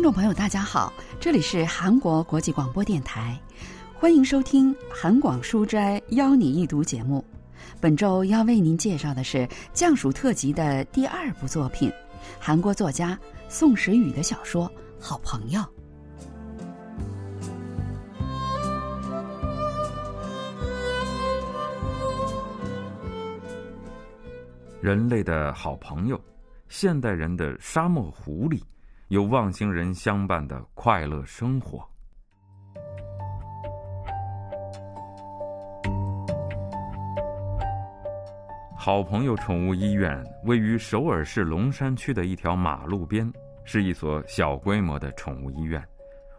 听众朋友，大家好，这里是韩国国际广播电台，欢迎收听韩广书斋邀你一读节目。本周要为您介绍的是《降暑特辑》的第二部作品，韩国作家宋时宇的小说《好朋友》。人类的好朋友，现代人的沙漠狐狸，有望星人相伴的快乐生活。好朋友宠物医院位于首尔市龙山区的一条马路边，是一所小规模的宠物医院。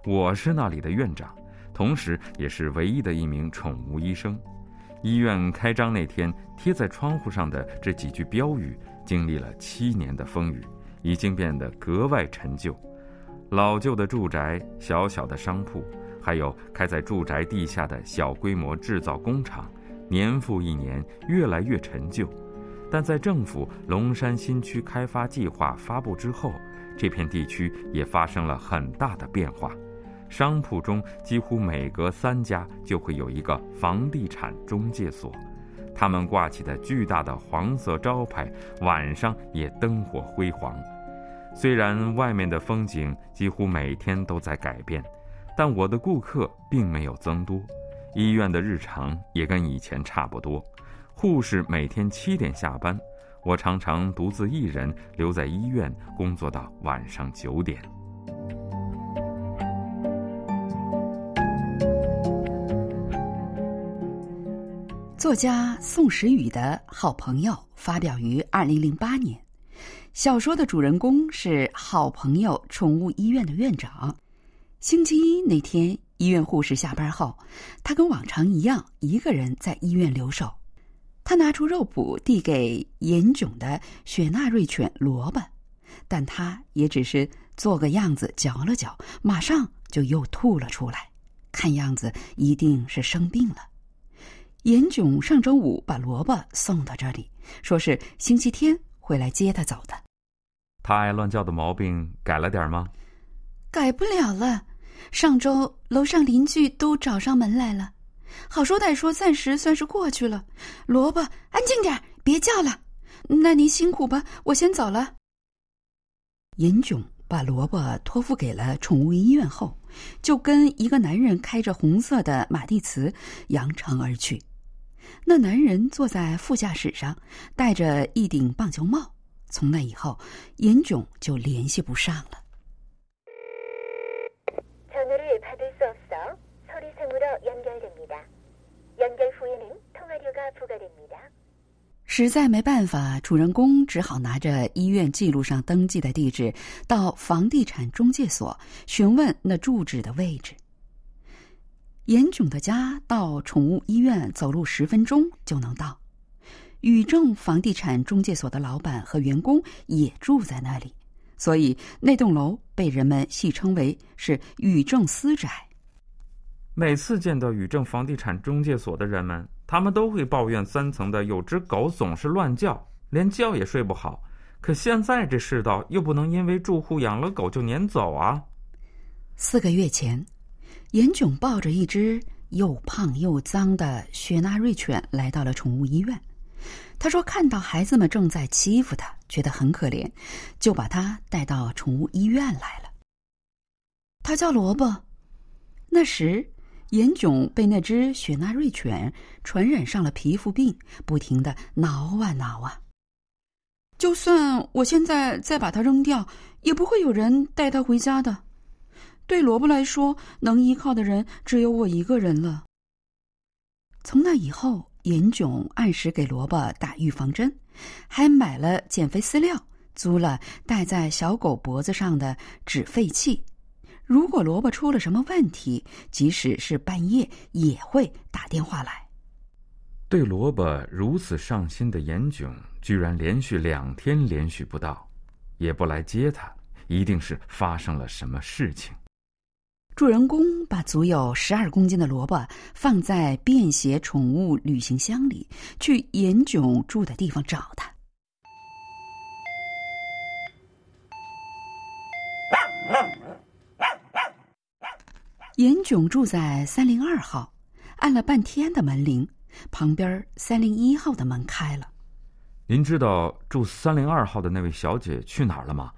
我是那里的院长，同时也是唯一的一名宠物医生。医院开张那天贴在窗户上的这几句标语，经历了七年的风雨，已经变得格外陈旧。老旧的住宅、小小的商铺，还有开在住宅地下的小规模制造工厂，年复一年，越来越陈旧。但在政府龙山新区开发计划发布之后，这片地区也发生了很大的变化。商铺中几乎每隔三家就会有一个房地产中介所，他们挂起的巨大的黄色招牌，晚上也灯火辉煌。虽然外面的风景几乎每天都在改变，但我的顾客并没有增多，医院的日常也跟以前差不多。护士每天七点下班，我常常独自一人留在医院工作到晚上九点。作家宋时宇的好朋友发表于二零零八年。小说的主人公是好朋友宠物医院的院长。星期一那天，医院护士下班后，他跟往常一样，一个人在医院留守。他拿出肉脯递给严囧的雪纳瑞犬萝卜，但他也只是做个样子嚼了嚼，马上就又吐了出来，看样子一定是生病了。严炯上周五把萝卜送到这里，说是星期天会来接他走的。他爱乱叫的毛病改了点吗？改不了了。上周楼上邻居都找上门来了，好说歹说，暂时算是过去了。萝卜，安静点，别叫了。那您辛苦吧，我先走了。严炯把萝卜托付给了宠物医院后，就跟一个男人开着红色的马蒂茨扬长而去。那男人坐在副驾驶上，戴着一顶棒球帽。从那以后，严炯就联系不上了。实在没办法，主人公只好拿着医院记录上登记的地址，到房地产中介所询问那住址的位置。严炯的家到宠物医院走路十分钟就能到，宇正房地产中介所的老板和员工也住在那里，所以那栋楼被人们戏称为是宇正私宅。每次见到宇正房地产中介所的人们，他们都会抱怨三层的有只狗总是乱叫，连觉也睡不好。可现在这世道又不能因为住户养了狗就撵走啊！四个月前。严炯抱着一只又胖又脏的雪纳瑞犬来到了宠物医院。他说：“看到孩子们正在欺负他，觉得很可怜，就把他带到宠物医院来了。”他叫萝卜。那时，严炯被那只雪纳瑞犬传染上了皮肤病，不停的挠啊挠啊。就算我现在再把它扔掉，也不会有人带它回家的。对萝卜来说，能依靠的人只有我一个人了。从那以后，严炯按时给萝卜打预防针，还买了减肥饲料，租了戴在小狗脖子上的止吠器。如果萝卜出了什么问题，即使是半夜也会打电话来。对萝卜如此上心的严炯，居然连续两天连续不到，也不来接他，一定是发生了什么事情。主人公把足有十二公斤的萝卜放在便携宠物旅行箱里，去严炯住的地方找他。严炯住在三零二号，按了半天的门铃，旁边三零一号的门开了。您知道住三零二号的那位小姐去哪儿了吗？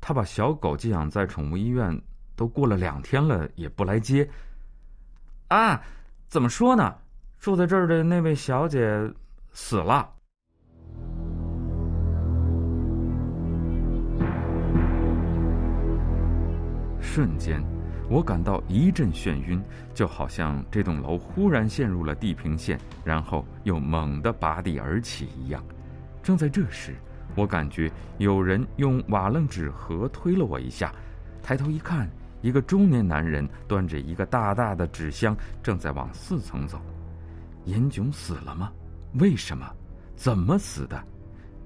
她把小狗寄养在宠物医院，都过了两天了，也不来接。啊，怎么说呢？住在这儿的那位小姐死了。瞬间，我感到一阵眩晕，就好像这栋楼忽然陷入了地平线，然后又猛地拔地而起一样。正在这时，我感觉有人用瓦楞纸盒推了我一下，抬头一看，一个中年男人端着一个大大的纸箱，正在往四层走。严炯死了吗？为什么？怎么死的？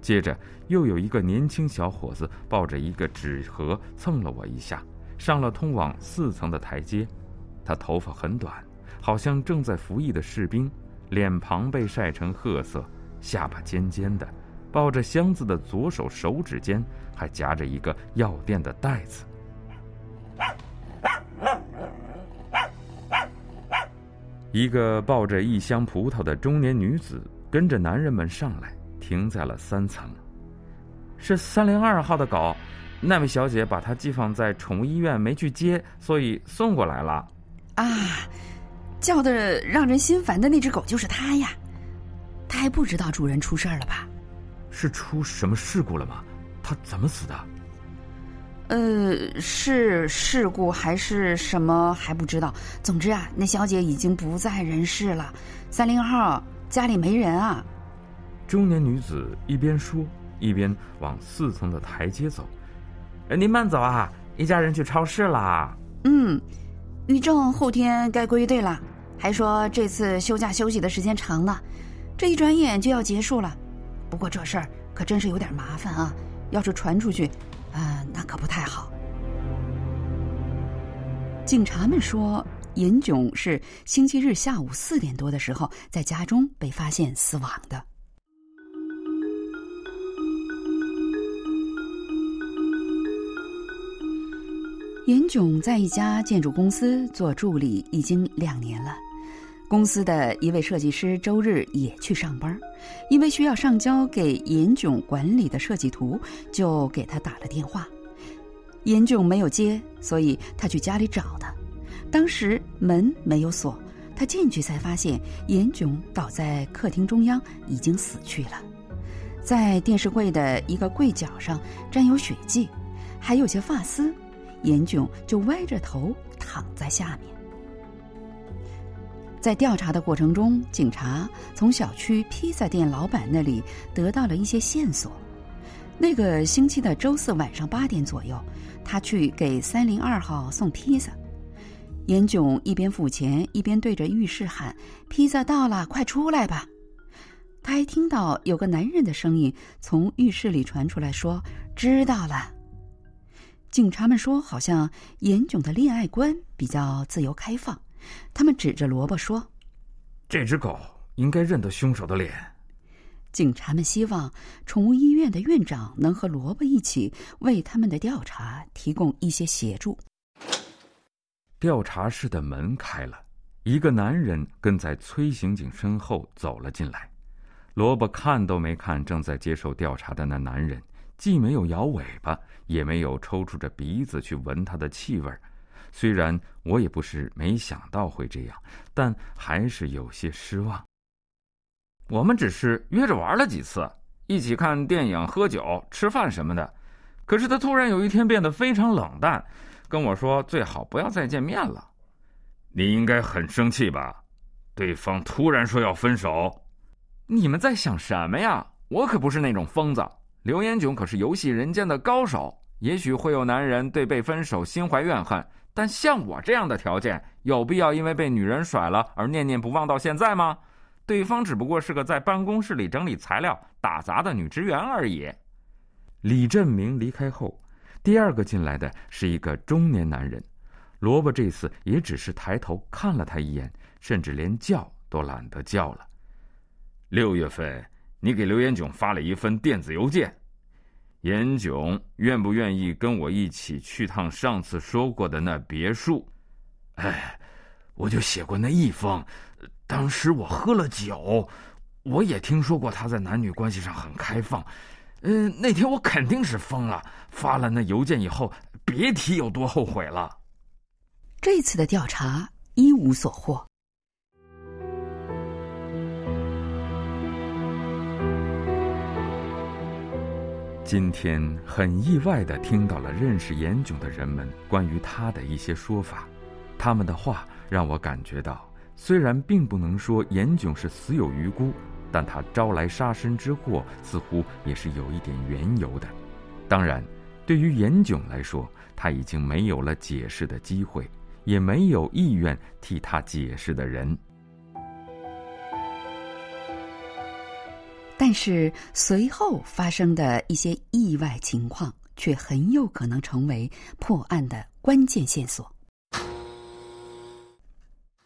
接着又有一个年轻小伙子抱着一个纸盒蹭了我一下，上了通往四层的台阶。他头发很短，好像正在服役的士兵，脸庞被晒成褐色，下巴尖尖的。抱着箱子的左手手指间还夹着一个药店的袋子。一个抱着一箱葡萄的中年女子跟着男人们上来，停在了三层。是三零二号的狗，那位小姐把它寄放在宠物医院，没去接，所以送过来了。啊，叫的让人心烦的那只狗就是它呀！它还不知道主人出事儿了吧？是出什么事故了吗？它怎么死的？呃，是事故还是什么还不知道。总之啊，那小姐已经不在人世了。三零号家里没人啊。中年女子一边说，一边往四层的台阶走。您慢走啊，一家人去超市啦。嗯，于正后天该归队了，还说这次休假休息的时间长了，这一转眼就要结束了。不过这事儿可真是有点麻烦啊！要是传出去，啊，那可不太好。警察们说，严炯是星期日下午四点多的时候在家中被发现死亡的。严炯在一家建筑公司做助理已经两年了。公司的一位设计师周日也去上班，因为需要上交给严炯管理的设计图，就给他打了电话。严炯没有接，所以他去家里找他。当时门没有锁，他进去才发现严炯倒在客厅中央，已经死去了。在电视柜的一个柜角上沾有血迹，还有些发丝。严炯就歪着头躺在下面。在调查的过程中，警察从小区披萨店老板那里得到了一些线索。那个星期的周四晚上八点左右，他去给三零二号送披萨。严炯一边付钱，一边对着浴室喊：“披萨到了，快出来吧！”他还听到有个男人的声音从浴室里传出来，说：“知道了。”警察们说，好像严炯的恋爱观比较自由开放。他们指着萝卜说：“这只狗应该认得凶手的脸。”警察们希望宠物医院的院长能和萝卜一起为他们的调查提供一些协助。调查室的门开了，一个男人跟在崔刑警身后走了进来。萝卜看都没看正在接受调查的那男人，既没有摇尾巴，也没有抽出着鼻子去闻他的气味。虽然我也不是没想到会这样，但还是有些失望。我们只是约着玩了几次，一起看电影、喝酒、吃饭什么的。可是他突然有一天变得非常冷淡，跟我说最好不要再见面了。你应该很生气吧？对方突然说要分手，你们在想什么呀？我可不是那种疯子。刘延炯可是游戏人间的高手。也许会有男人对被分手心怀怨恨。但像我这样的条件，有必要因为被女人甩了而念念不忘到现在吗？对方只不过是个在办公室里整理材料、打杂的女职员而已。李振明离开后，第二个进来的是一个中年男人。萝卜这次也只是抬头看了他一眼，甚至连叫都懒得叫了。六月份，你给刘延炯发了一份电子邮件。延炯愿不愿意跟我一起去趟上次说过的那别墅？哎，我就写过那一封。当时我喝了酒，我也听说过他在男女关系上很开放。嗯，那天我肯定是疯了，发了那邮件以后，别提有多后悔了。这次的调查一无所获。今天很意外的听到了认识严炯的人们关于他的一些说法，他们的话让我感觉到，虽然并不能说严炯是死有余辜，但他招来杀身之祸似乎也是有一点缘由的。当然，对于严炯来说，他已经没有了解释的机会，也没有意愿替他解释的人。但是随后发生的一些意外情况，却很有可能成为破案的关键线索。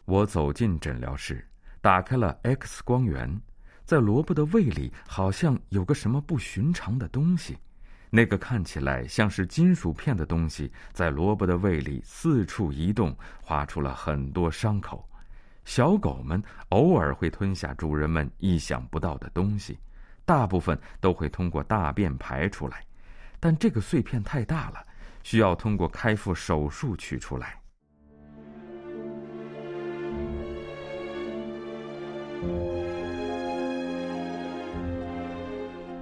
我走进诊疗室，打开了 X 光源，在萝卜的胃里好像有个什么不寻常的东西。那个看起来像是金属片的东西，在萝卜的胃里四处移动，划出了很多伤口。小狗们偶尔会吞下主人们意想不到的东西。大部分都会通过大便排出来，但这个碎片太大了，需要通过开腹手术取出来。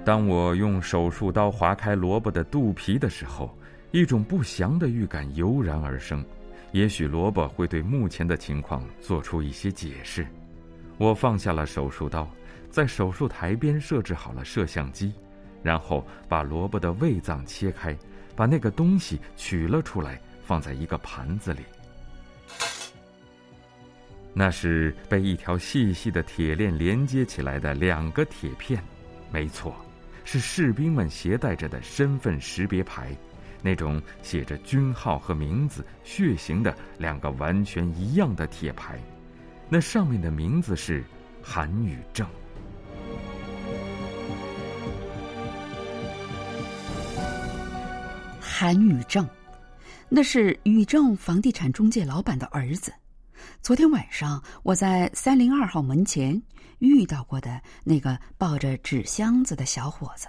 当我用手术刀划开萝卜的肚皮的时候，一种不祥的预感油然而生。也许萝卜会对目前的情况做出一些解释。我放下了手术刀。在手术台边设置好了摄像机，然后把萝卜的胃脏切开，把那个东西取了出来，放在一个盘子里。那是被一条细细的铁链连接起来的两个铁片，没错，是士兵们携带着的身份识别牌，那种写着军号和名字、血型的两个完全一样的铁牌，那上面的名字是韩宇正。韩宇正，那是宇正房地产中介老板的儿子。昨天晚上我在三零二号门前遇到过的那个抱着纸箱子的小伙子，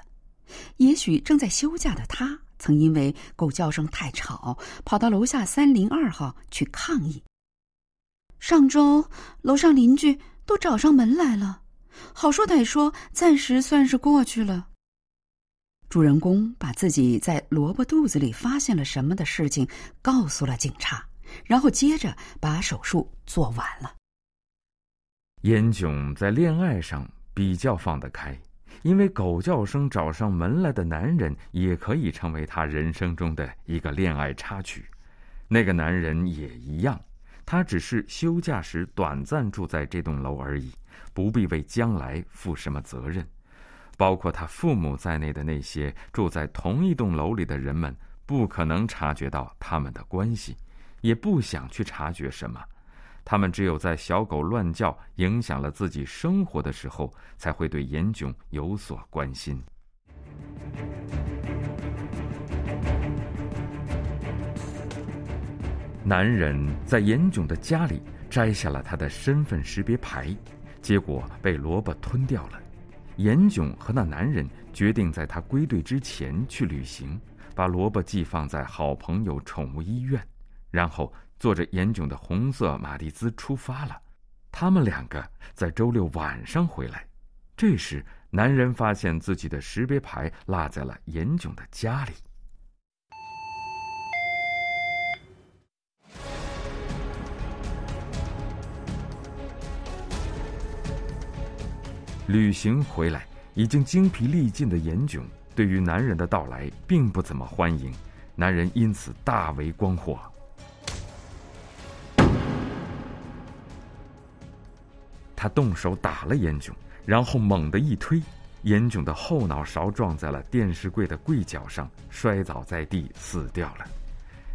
也许正在休假的他，曾因为狗叫声太吵，跑到楼下三零二号去抗议。上周楼上邻居都找上门来了，好说歹说，暂时算是过去了。主人公把自己在萝卜肚子里发现了什么的事情告诉了警察，然后接着把手术做完了。严炯在恋爱上比较放得开，因为狗叫声找上门来的男人也可以成为他人生中的一个恋爱插曲。那个男人也一样，他只是休假时短暂住在这栋楼而已，不必为将来负什么责任。包括他父母在内的那些住在同一栋楼里的人们，不可能察觉到他们的关系，也不想去察觉什么。他们只有在小狗乱叫、影响了自己生活的时候，才会对严炯有所关心。男人在严炯的家里摘下了他的身份识别牌，结果被萝卜吞掉了。严炯和那男人决定在他归队之前去旅行，把萝卜寄放在好朋友宠物医院，然后坐着严炯的红色马蒂兹出发了。他们两个在周六晚上回来，这时男人发现自己的识别牌落在了严炯的家里。旅行回来已经精疲力尽的严炯，对于男人的到来并不怎么欢迎，男人因此大为光火。他动手打了严炯，然后猛地一推，严炯的后脑勺撞在了电视柜的柜角上，摔倒在地，死掉了。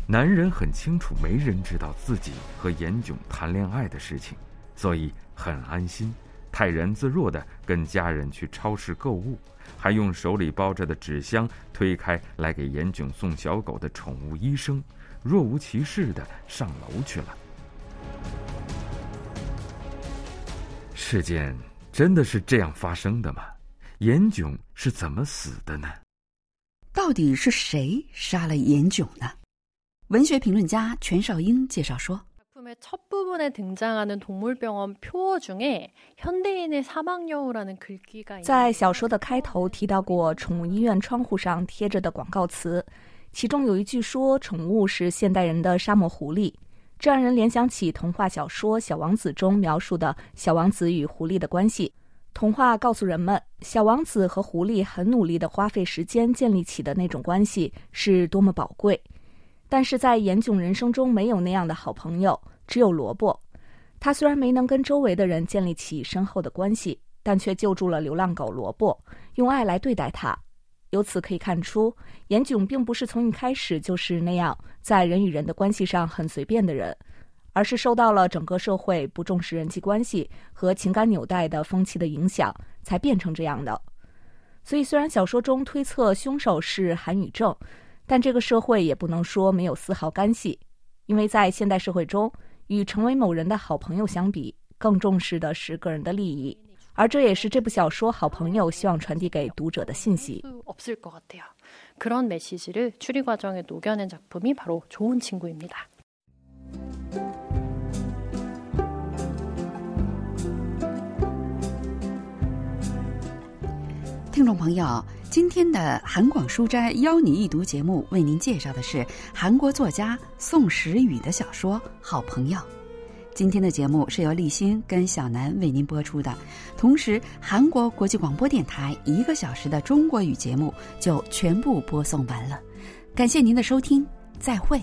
男人很清楚，没人知道自己和严炯谈恋爱的事情，所以很安心。泰然自若的跟家人去超市购物，还用手里包着的纸箱推开来给严炯送小狗的宠物医生，若无其事的上楼去了。事件真的是这样发生的吗？严炯是怎么死的呢？到底是谁杀了严炯呢？文学评论家全少英介绍说。在小说的开头提到过宠物医院窗户上贴着的广告词，其中有一句说宠物是现代人的沙漠狐狸，这让人联想起童话小说《小王子》中描述的小王子与狐狸的关系。童话告诉人们，小王子和狐狸很努力的花费时间建立起的那种关系是多么宝贵。但是在严炯人生中没有那样的好朋友。只有萝卜，他虽然没能跟周围的人建立起深厚的关系，但却救助了流浪狗萝卜，用爱来对待它。由此可以看出，严炯并不是从一开始就是那样在人与人的关系上很随便的人，而是受到了整个社会不重视人际关系和情感纽带的风气的影响，才变成这样的。所以，虽然小说中推测凶手是韩宇正，但这个社会也不能说没有丝毫干系，因为在现代社会中。与成为某人的好朋友相比，更重视的是个人的利益，而这也是这部小说好朋友希望传递给读者的信息。그런메시지를추리과정에녹여낸작품이바로좋은친구입니다听众朋友，今天的韩广书斋邀你一读节目，为您介绍的是韩国作家宋时宇的小说《好朋友》。 今天的节目是由立新跟小南为您播出的，同时韩国国际广播电台一个小时的中国语节目就全部播送完了。感谢您的收听，再会。